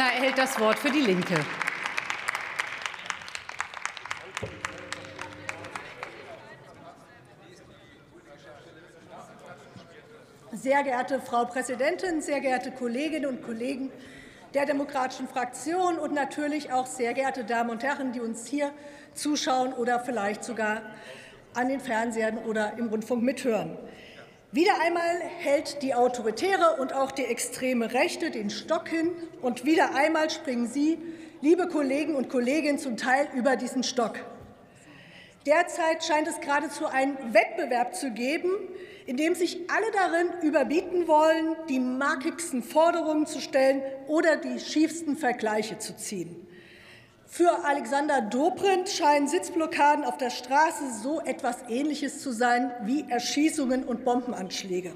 Brunner erhält das Wort für die Linke. Sehr geehrte Frau Präsidentin, sehr geehrte Kolleginnen und Kollegen der Demokratischen Fraktion und natürlich auch sehr geehrte Damen und Herren, die uns hier zuschauen oder vielleicht sogar an den Fernsehern oder im Rundfunk mithören. Wieder einmal hält die autoritäre und auch die extreme Rechte den Stock hin, und wieder einmal springen Sie, liebe Kollegen und Kolleginnen, zum Teil über diesen Stock. Derzeit scheint es geradezu einen Wettbewerb zu geben, in dem sich alle darin überbieten wollen, die markigsten Forderungen zu stellen oder die schiefsten Vergleiche zu ziehen. Für Alexander Dobrindt scheinen Sitzblockaden auf der Straße so etwas Ähnliches zu sein wie Erschießungen und Bombenanschläge.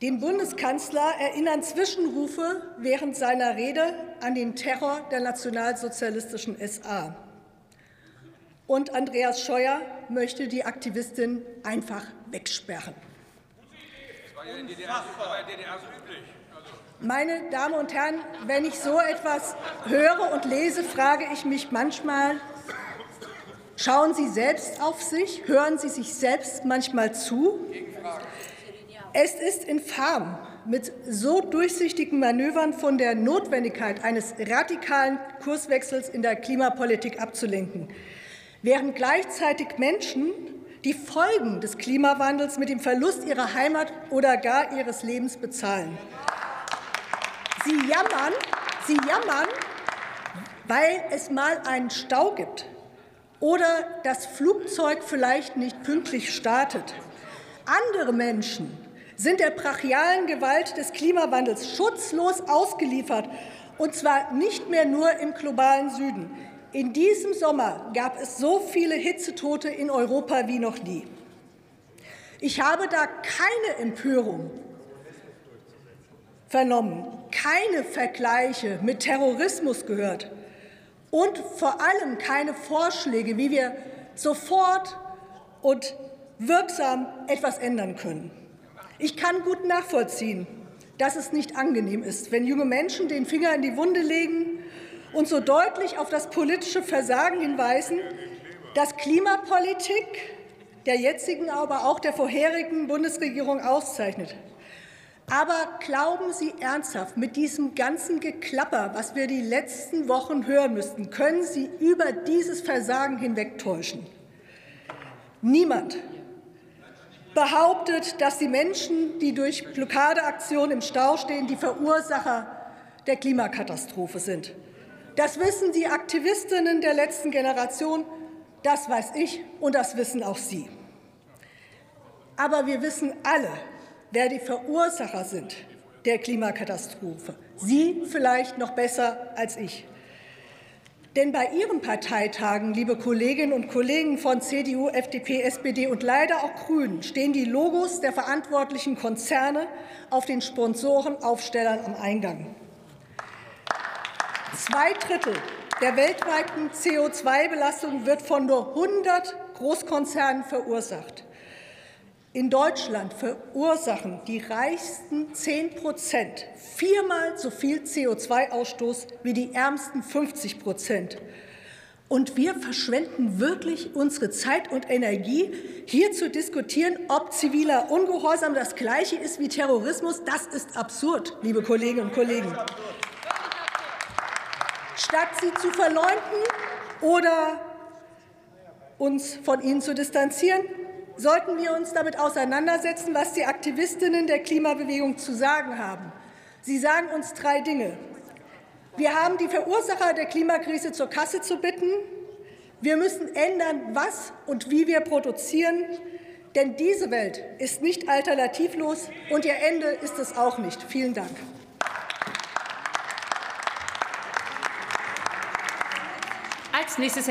Den Bundeskanzler erinnern Zwischenrufe während seiner Rede an den Terror der nationalsozialistischen SA. Und Andreas Scheuer möchte die Aktivistin einfach wegsperren. Das war ja in der DDR so üblich. Meine Damen und Herren, wenn ich so etwas höre und lese, frage ich mich manchmal, schauen Sie selbst auf sich, hören Sie sich selbst manchmal zu? Es ist infam, mit so durchsichtigen Manövern von der Notwendigkeit eines radikalen Kurswechsels in der Klimapolitik abzulenken, während gleichzeitig Menschen die Folgen des Klimawandels mit dem Verlust ihrer Heimat oder gar ihres Lebens bezahlen. Sie jammern, Sie jammern, weil es mal einen Stau gibt oder das Flugzeug vielleicht nicht pünktlich startet. Andere Menschen sind der brachialen Gewalt des Klimawandels schutzlos ausgeliefert, und zwar nicht mehr nur im globalen Süden. In diesem Sommer gab es so viele Hitzetote in Europa wie noch nie. Ich habe da keine Empörung vernommen, keine Vergleiche mit Terrorismus gehört und vor allem keine Vorschläge, wie wir sofort und wirksam etwas ändern können. Ich kann gut nachvollziehen, dass es nicht angenehm ist, wenn junge Menschen den Finger in die Wunde legen und so deutlich auf das politische Versagen hinweisen, das Klimapolitik der jetzigen, aber auch der vorherigen Bundesregierung auszeichnet. Aber glauben Sie ernsthaft, mit diesem ganzen Geklapper, was wir die letzten Wochen hören müssten, können Sie über dieses Versagen hinwegtäuschen? Niemand behauptet, dass die Menschen, die durch Blockadeaktionen im Stau stehen, die Verursacher der Klimakatastrophe sind. Das wissen die Aktivistinnen der letzten Generation, das weiß ich und das wissen auch Sie. Aber wir wissen alle, wer die Verursacher sind der Klimakatastrophe. Sie vielleicht noch besser als ich. Denn bei Ihren Parteitagen, liebe Kolleginnen und Kollegen von CDU, FDP, SPD und leider auch Grünen, stehen die Logos der verantwortlichen Konzerne auf den Sponsorenaufstellern am Eingang. Zwei Drittel der weltweiten CO2-Belastung wird von nur 100 Großkonzernen verursacht. In Deutschland verursachen die reichsten 10 Prozent viermal so viel CO2-Ausstoß wie die ärmsten 50 Prozent. Und wir verschwenden wirklich unsere Zeit und Energie, hier zu diskutieren, ob ziviler Ungehorsam das Gleiche ist wie Terrorismus. Das ist absurd, liebe Kolleginnen und Kollegen. Statt sie zu verleumden oder uns von ihnen zu distanzieren, sollten wir uns damit auseinandersetzen, was die Aktivistinnen der Klimabewegung zu sagen haben. Sie sagen uns drei Dinge. Wir haben die Verursacher der Klimakrise zur Kasse zu bitten. Wir müssen ändern, was und wie wir produzieren. Denn diese Welt ist nicht alternativlos, und ihr Ende ist es auch nicht. Vielen Dank. Als nächstes